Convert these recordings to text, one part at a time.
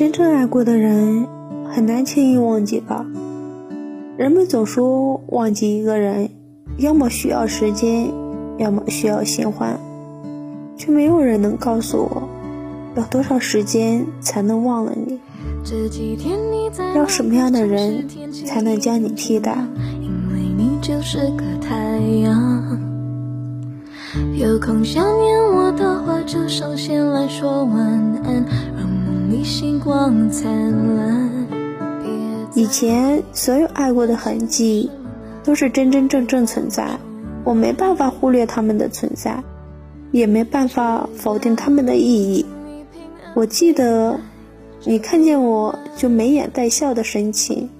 真正爱过的人，很难轻易忘记吧。人们总说忘记一个人，要么需要时间，要么需要新欢，却没有人能告诉我，要多少时间才能忘了你？要什么样的人才能将你替代？因为你就是个太阳。有空想念我的话，就上线来说晚安。以前所有爱过的痕迹，都是真真正正存在，我没办法忽略他们的存在，也没办法否定他们的意义。我记得，你看见我就眉眼带笑的神情。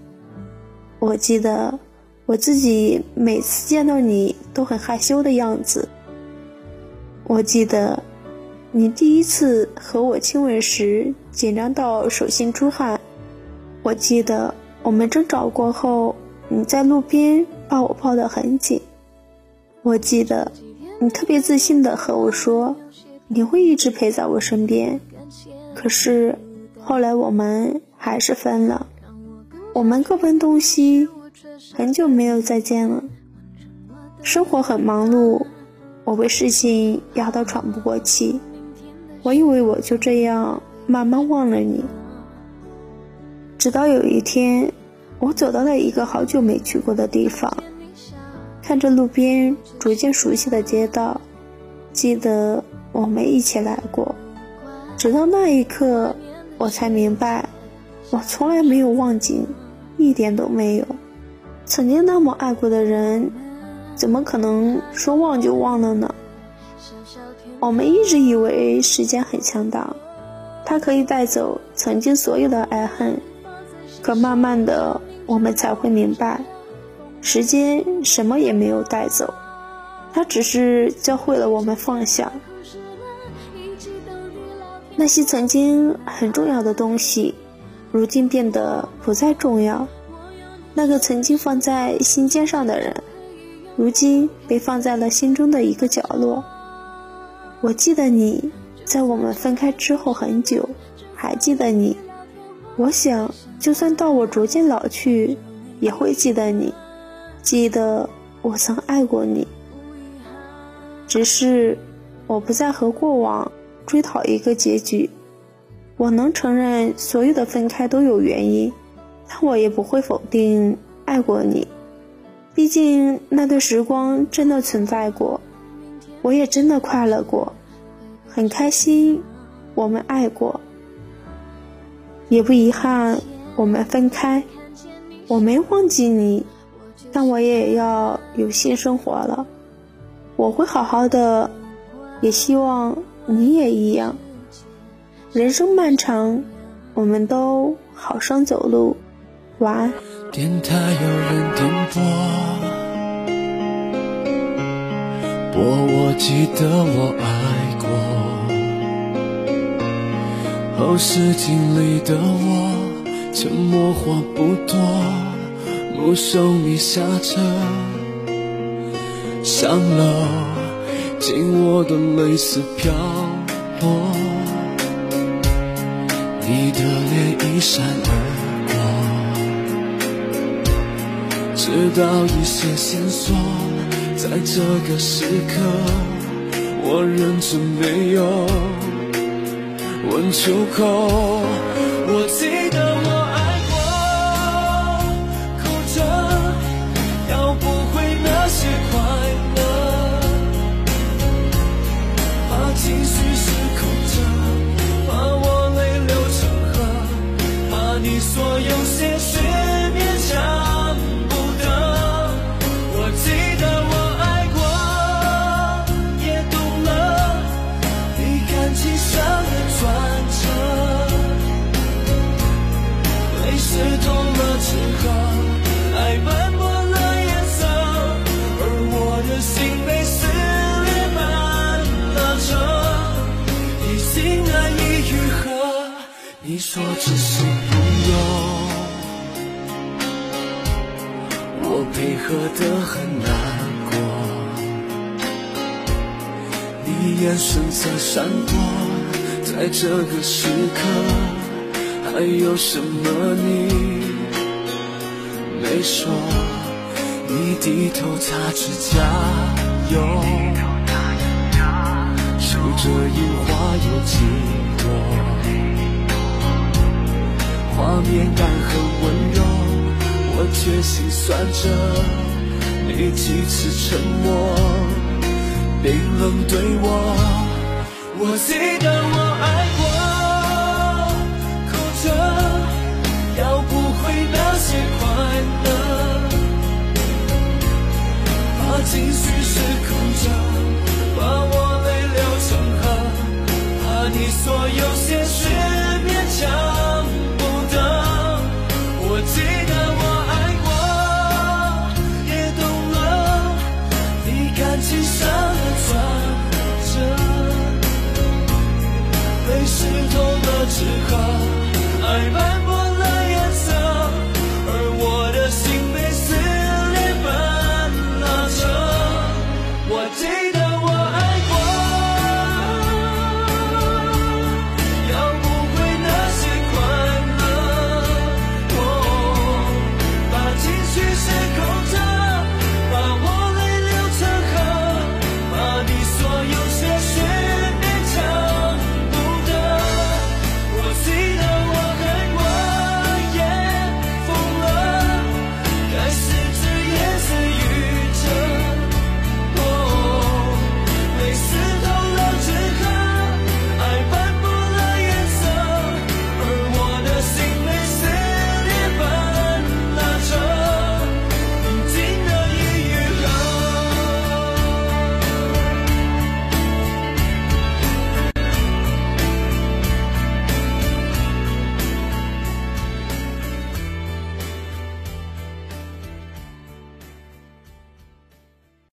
我记得，我自己每次见到你都很害羞的样子。我记得，你第一次和我亲吻时紧张到手心出汗。我记得我们争吵过后，你在路边把我抱得很紧。我记得你特别自信的和我说，你会一直陪在我身边。可是后来我们还是分了，我们各奔东西，很久没有再见了。生活很忙碌。我被事情压得喘不过气，我以为我就这样慢慢忘了你。直到有一天，我走到了一个好久没去过的地方，看着路边逐渐熟悉的街道，记得我们一起来过。直到那一刻，我才明白，我从来没有忘记，一点都没有。曾经那么爱过的人。怎么可能说忘就忘了呢？我们一直以为时间很强大，它可以带走曾经所有的爱恨。可慢慢的，我们才会明白，时间什么也没有带走，它只是教会了我们放下。那些曾经很重要的东西，如今变得不再重要。那个曾经放在心尖上的人。如今被放在了心中的一个角落。我记得你在我们分开之后很久，还记得你。我想，就算到我逐渐老去，也会记得你，记得我曾爱过你。只是我不再和过往追讨一个结局。我能承认所有的分开都有原因，但我也不会否定爱过你。毕竟那段时光真的存在过，我也真的快乐过，很开心，我们爱过，也不遗憾我们分开。我没忘记你，但我也要有新生活了。我会好好的，也希望你也一样。人生漫长，我们都好生走路。晚安。电台有人点播，播我记得我爱后视镜里的我，沉默话不多，目送你下车，上楼，紧握的泪丝飘落，你的脸一闪而过。知道一些线索，在这个时刻，我忍着没有问出口。说只是朋友，我配合的很难过，你眼神在闪躲，在这个时刻还有什么你没说？你低头擦指甲油，数着樱花有几朵，画面感很温柔，我却心酸着。你几次沉默，冰冷对我，我记得我爱过，哭着要不回那些快乐，我记得我爱过，也懂了，你感情上的转折，被湿透了纸鹤，爱吧。